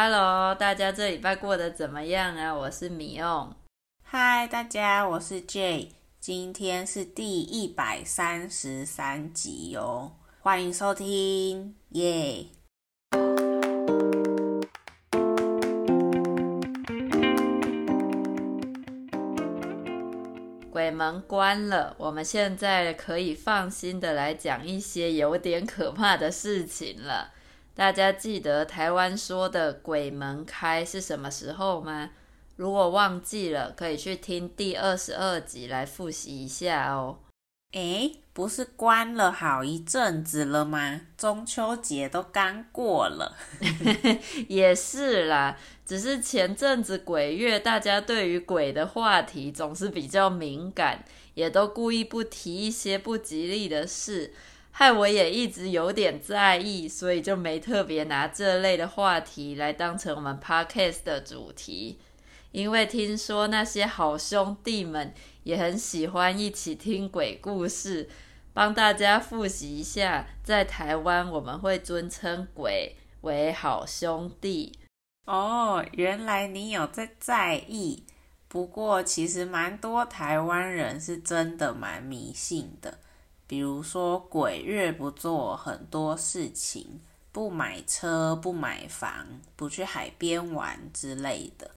Hello，大家这礼拜过得怎么样啊？我是米欧。Hi，大家，我是 Jay。今天是第一百三十三集哟，欢迎收听，耶！鬼门关了，我们现在可以放心的来讲一些有点可怕的事情了。大家记得台湾说的“鬼门开”是什么时候吗？如果忘记了，可以去听第二十二集来复习一下哦。诶，不是关了好一阵子了吗？中秋节都刚过了。也是啦，只是前阵子鬼月，大家对于鬼的话题总是比较敏感，也都故意不提一些不吉利的事。害我也一直有点在意，所以就没特别拿这类的话题来当成我们 podcast 的主题。因为听说那些好兄弟们也很喜欢一起听鬼故事，帮大家复习一下，在台湾我们会尊称鬼为好兄弟。哦，原来你有在在意。不过其实蛮多台湾人是真的蛮迷信的。比如说鬼月不做很多事情，不买车、不买房、不去海边玩之类的。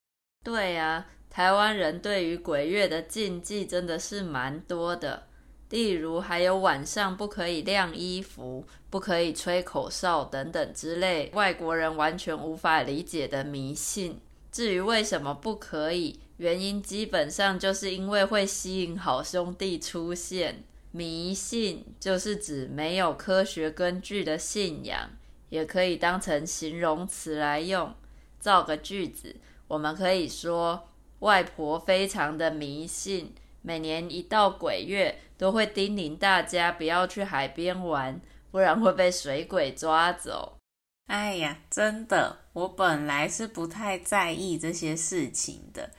对呀，台湾人对于鬼月的禁忌真的是蛮多的，例如还有晚上不可以晾衣服、不可以吹口哨等等之类，外国人完全无法理解的迷信。至于为什么不可以，原因基本上就是因为会吸引好兄弟出现。迷信就是指没有科学根据的信仰，也可以当成形容词来用。造个句子，我们可以说外婆非常的迷信，每年一到鬼月都会叮咛大家不要去海边玩，不然会被水鬼抓走。哎呀，真的，我本来是不太在意这些事情的。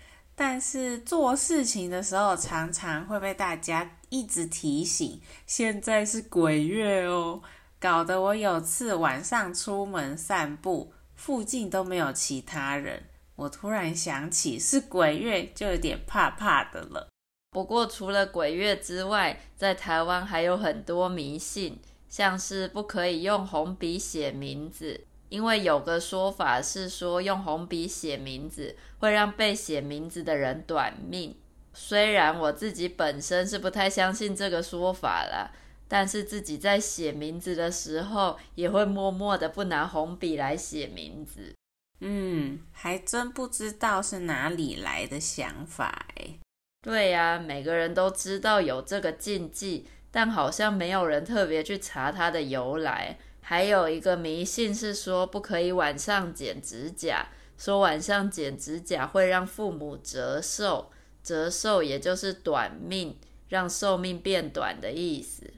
但是做事情的时候，常常会被大家一直提醒，现在是鬼月哦，搞得我有次晚上出门散步，附近都没有其他人，我突然想起是鬼月，就有点怕怕的了。不过除了鬼月之外，在台湾还有很多迷信，像是不可以用红笔写名字。因为有个说法是说，用红笔写名字会让被写名字的人短命。虽然我自己本身是不太相信这个说法啦，但是自己在写名字的时候，也会默默的不拿红笔来写名字。嗯，还真不知道是哪里来的想法诶。对呀，每个人都知道有这个禁忌，但好像没有人特别去查它的由来。还有一个迷信是说不可以晚上剪指甲，说晚上剪指甲会让父母折寿，折寿也就是短命，让寿命变短的意思。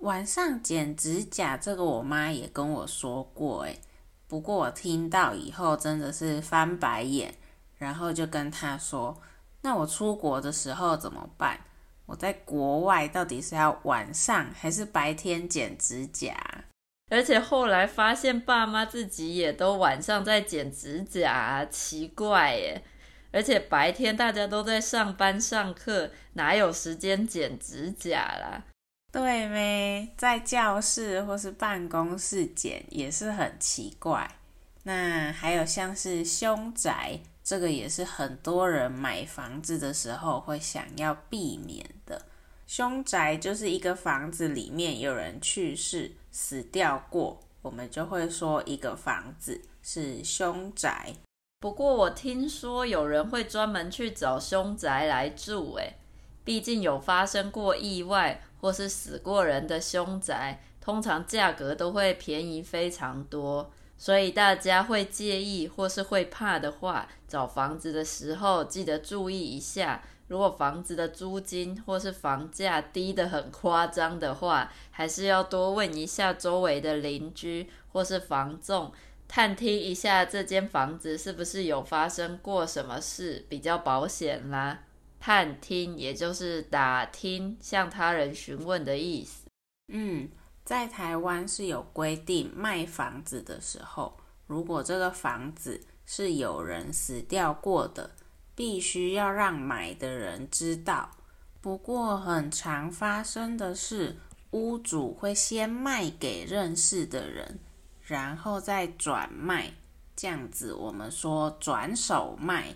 晚上剪指甲这个我妈也跟我说过，诶，不过我听到以后真的是翻白眼，然后就跟她说，那我出国的时候怎么办？我在国外到底是要晚上还是白天剪指甲？而且后来发现爸妈自己也都晚上在剪指甲，奇怪耶！而且白天大家都在上班上课，哪有时间剪指甲啦？对没？在教室或是办公室剪也是很奇怪。那还有像是凶宅，这个也是很多人买房子的时候会想要避免的。凶宅就是一个房子里面有人去世，死掉过，我们就会说一个房子是凶宅。不过我听说有人会专门去找凶宅来住，诶，毕竟有发生过意外或是死过人的凶宅，通常价格都会便宜非常多，所以大家会介意或是会怕的话，找房子的时候记得注意一下。如果房子的租金或是房价低得很夸张的话，还是要多问一下周围的邻居或是房仲，探听一下这间房子是不是有发生过什么事，比较保险啦。探听也就是打听，向他人询问的意思。嗯，在台湾是有规定，卖房子的时候，如果这个房子是有人死掉过的，必须要让买的人知道。不过，很常发生的是，屋主会先卖给认识的人，然后再转卖，这样子我们说转手卖。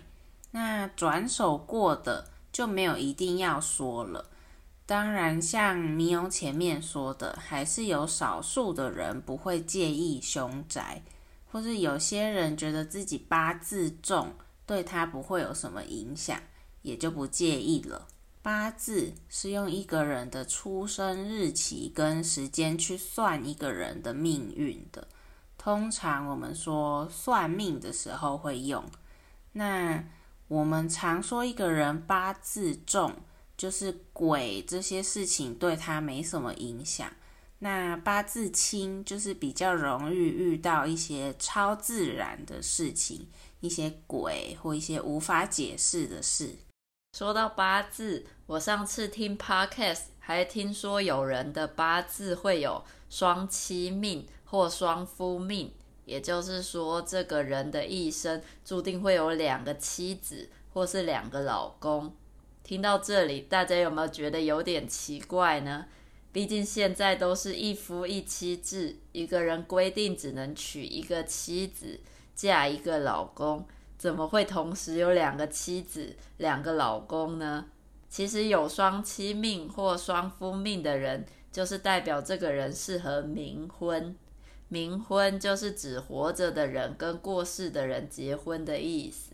那转手过的就没有一定要说了。当然，像米欧前面说的，还是有少数的人不会介意凶宅，或是有些人觉得自己八字重，对他不会有什么影响，也就不介意了。八字是用一个人的出生日期跟时间去算一个人的命运的，通常我们说算命的时候会用。那我们常说一个人八字重。就是鬼这些事情对他没什么影响。那八字轻就是比较容易遇到一些超自然的事情，一些鬼或一些无法解释的事。说到八字，我上次听 podcast 还听说有人的八字会有双妻命或双夫命，也就是说这个人的一生注定会有两个妻子或是两个老公。听到这里，大家有没有觉得有点奇怪呢？毕竟现在都是一夫一妻制，一个人规定只能娶一个妻子，嫁一个老公，怎么会同时有两个妻子、两个老公呢？其实有双妻命或双夫命的人，就是代表这个人适合冥婚。冥婚就是指活着的人跟过世的人结婚的意思。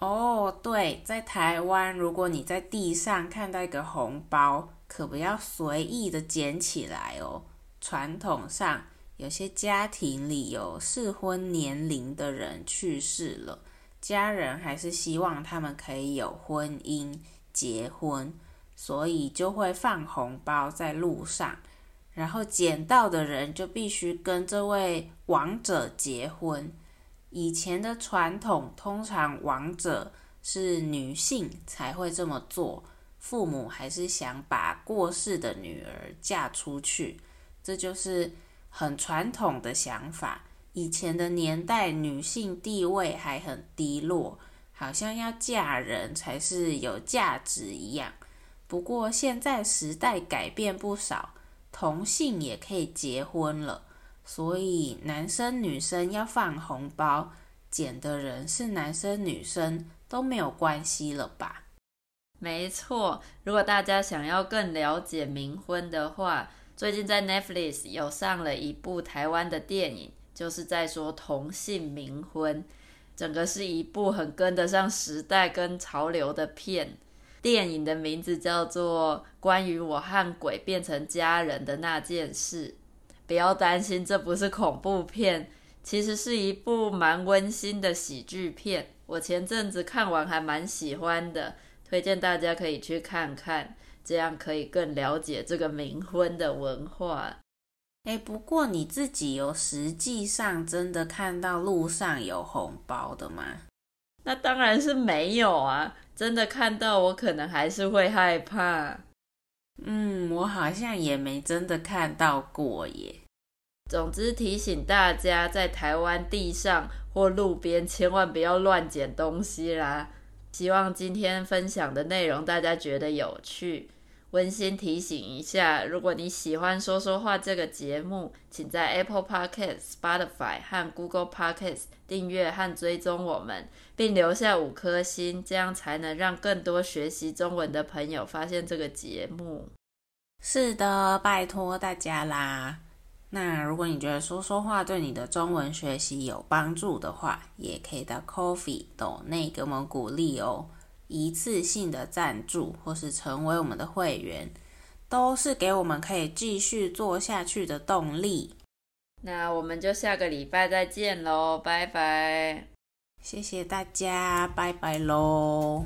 哦，对，在台湾，如果你在地上看到一个红包，可不要随意的捡起来哦。传统上，有些家庭里有适婚年龄的人去世了，家人还是希望他们可以有婚姻、结婚，所以就会放红包在路上，然后捡到的人就必须跟这位亡者结婚。以前的传统，通常亡者是女性才会这么做，父母还是想把过世的女儿嫁出去，这就是很传统的想法。以前的年代，女性地位还很低落，好像要嫁人才是有价值一样。不过现在时代改变不少，同性也可以结婚了。所以男生女生要放红包，捡的人是男生女生都没有关系了吧？没错，如果大家想要更了解冥婚的话，最近在 Netflix 有上了一部台湾的电影，就是在说同性冥婚，整个是一部很跟得上时代跟潮流的片。电影的名字叫做《关于我和鬼变成家人的那件事》。不要担心，这不是恐怖片，其实是一部蛮温馨的喜剧片。我前阵子看完还蛮喜欢的，推荐大家可以去看看，这样可以更了解这个冥婚的文化。诶，不过你自己有实际上真的看到路上有红包的吗？那当然是没有啊，真的看到我可能还是会害怕。嗯，我好像也没真的看到过耶。总之提醒大家，在台湾地上或路边千万不要乱捡东西啦。希望今天分享的内容大家觉得有趣。温馨提醒一下，如果你喜欢说说话这个节目，请在 Apple Podcast、Spotify 和 Google Podcast 订阅和追踪我们，并留下五颗星，这样才能让更多学习中文的朋友发现这个节目。是的，拜托大家啦。那如果你觉得说说话对你的中文学习有帮助的话，也可以到 Coffee 斗内给我们鼓励哦。一次性的赞助或是成为我们的会员，都是给我们可以继续做下去的动力。那我们就下个礼拜再见喽，拜拜！谢谢大家，拜拜喽。